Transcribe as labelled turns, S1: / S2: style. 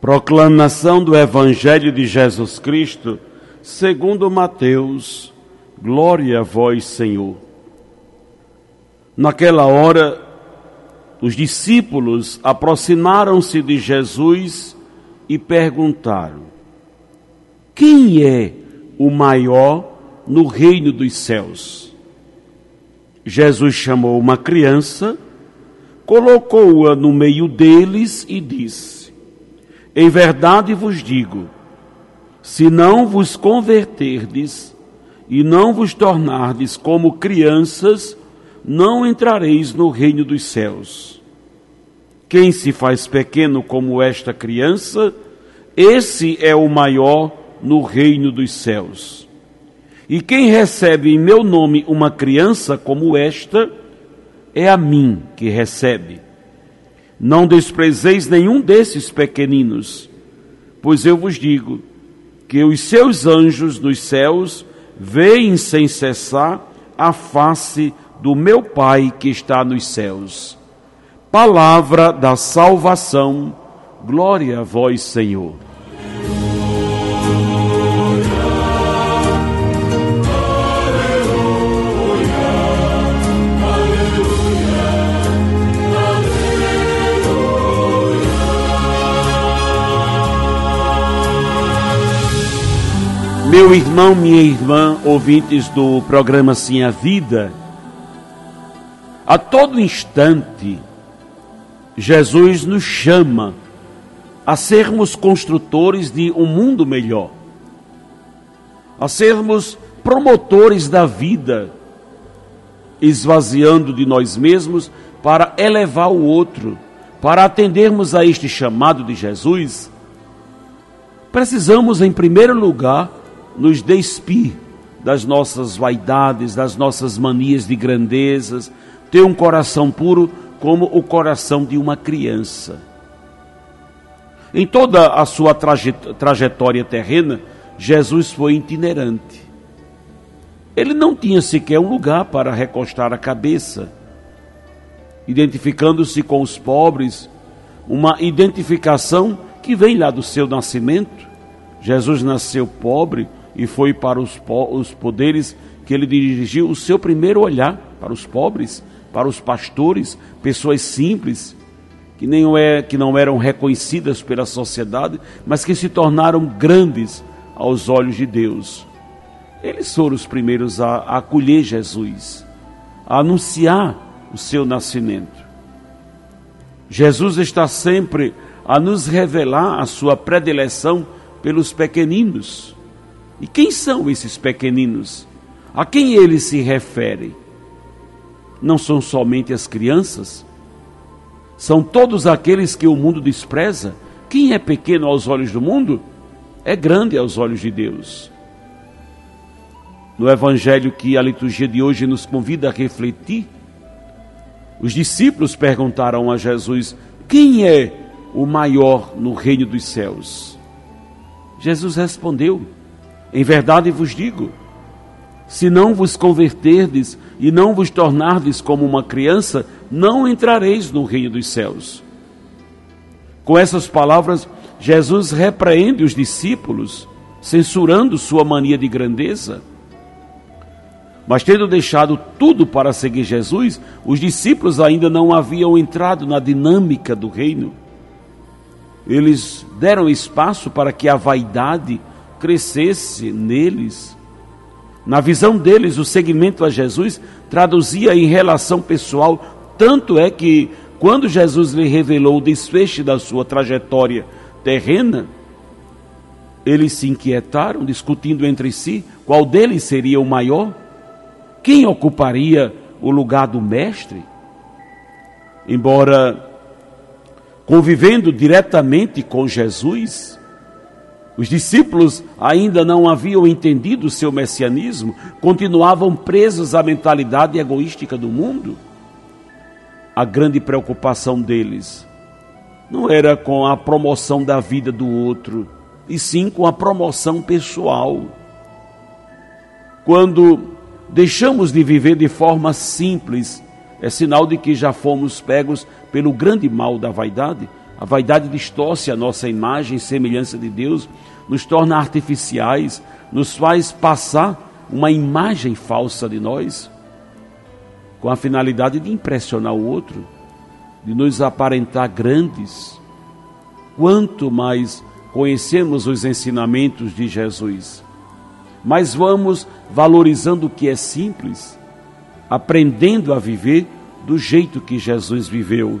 S1: Proclamação do Evangelho de Jesus Cristo, segundo Mateus. Glória a vós, Senhor. Naquela hora, os discípulos aproximaram-se de Jesus e perguntaram: Quem é o maior no reino dos céus? Jesus chamou uma criança, colocou-a no meio deles e disse: Em verdade vos digo, se não vos converterdes e não vos tornardes como crianças, não entrareis no reino dos céus. Quem se faz pequeno como esta criança, esse é o maior no reino dos céus. E quem recebe em meu nome uma criança como esta, é a mim que recebe. Não desprezeis nenhum desses pequeninos, pois eu vos digo que os seus anjos nos céus veem sem cessar a face do meu Pai que está nos céus. Palavra da salvação, glória a vós, Senhor. Meu irmão, minha irmã, ouvintes do programa Sim a Vida, a todo instante, Jesus nos chama a sermos construtores de um mundo melhor, a sermos promotores da vida, esvaziando de nós mesmos para elevar o outro, para atendermos a este chamado de Jesus. Precisamos, em primeiro lugar, nos despir das nossas vaidades, das nossas manias de grandezas, ter um coração puro como o coração de uma criança. Em toda a sua trajetória terrena, Jesus foi itinerante. Ele não tinha sequer um lugar para recostar a cabeça, identificando-se com os pobres, uma identificação que vem lá do seu nascimento. Jesus nasceu pobre, e foi para os, os poderes que ele dirigiu o seu primeiro olhar para os pobres, para os pastores, pessoas simples, que, nem é, que não eram reconhecidas pela sociedade, mas que se tornaram grandes aos olhos de Deus. Eles foram os primeiros a, a acolher Jesus, a anunciar o seu nascimento. Jesus está sempre a nos revelar a sua predileção pelos pequeninos. E quem são esses pequeninos? A quem ele se refere? Não são somente as crianças? São todos aqueles que o mundo despreza? Quem é pequeno aos olhos do mundo é grande aos olhos de Deus. No evangelho que a liturgia de hoje nos convida a refletir, os discípulos perguntaram a Jesus: Quem é o maior no reino dos céus? Jesus respondeu: em verdade vos digo: se não vos converterdes e não vos tornardes como uma criança, não entrareis no reino dos céus. Com essas palavras, Jesus repreende os discípulos, censurando sua mania de grandeza. Mas tendo deixado tudo para seguir Jesus, os discípulos ainda não haviam entrado na dinâmica do reino. Eles deram espaço para que a vaidade crescesse neles. Na visão deles, o seguimento a Jesus traduzia em relação pessoal, tanto é que quando Jesus lhe revelou o desfecho da sua trajetória terrena, eles se inquietaram, discutindo entre si qual deles seria o maior, quem ocuparia o lugar do mestre. Embora convivendo diretamente com Jesus, Os discípulos ainda não haviam entendido o seu messianismo, continuavam presos à mentalidade egoística do mundo. A grande preocupação deles não era com a promoção da vida do outro, e sim com a promoção pessoal. Quando deixamos de viver de forma simples, é sinal de que já fomos pegos pelo grande mal da vaidade. A vaidade distorce a nossa imagem e semelhança de Deus, nos torna artificiais, nos faz passar uma imagem falsa de nós, com a finalidade de impressionar o outro de nos aparentar grandes, quanto mais conhecemos os ensinamentos de Jesus, mais vamos valorizando o que é simples, aprendendo a viver do jeito que Jesus viveu.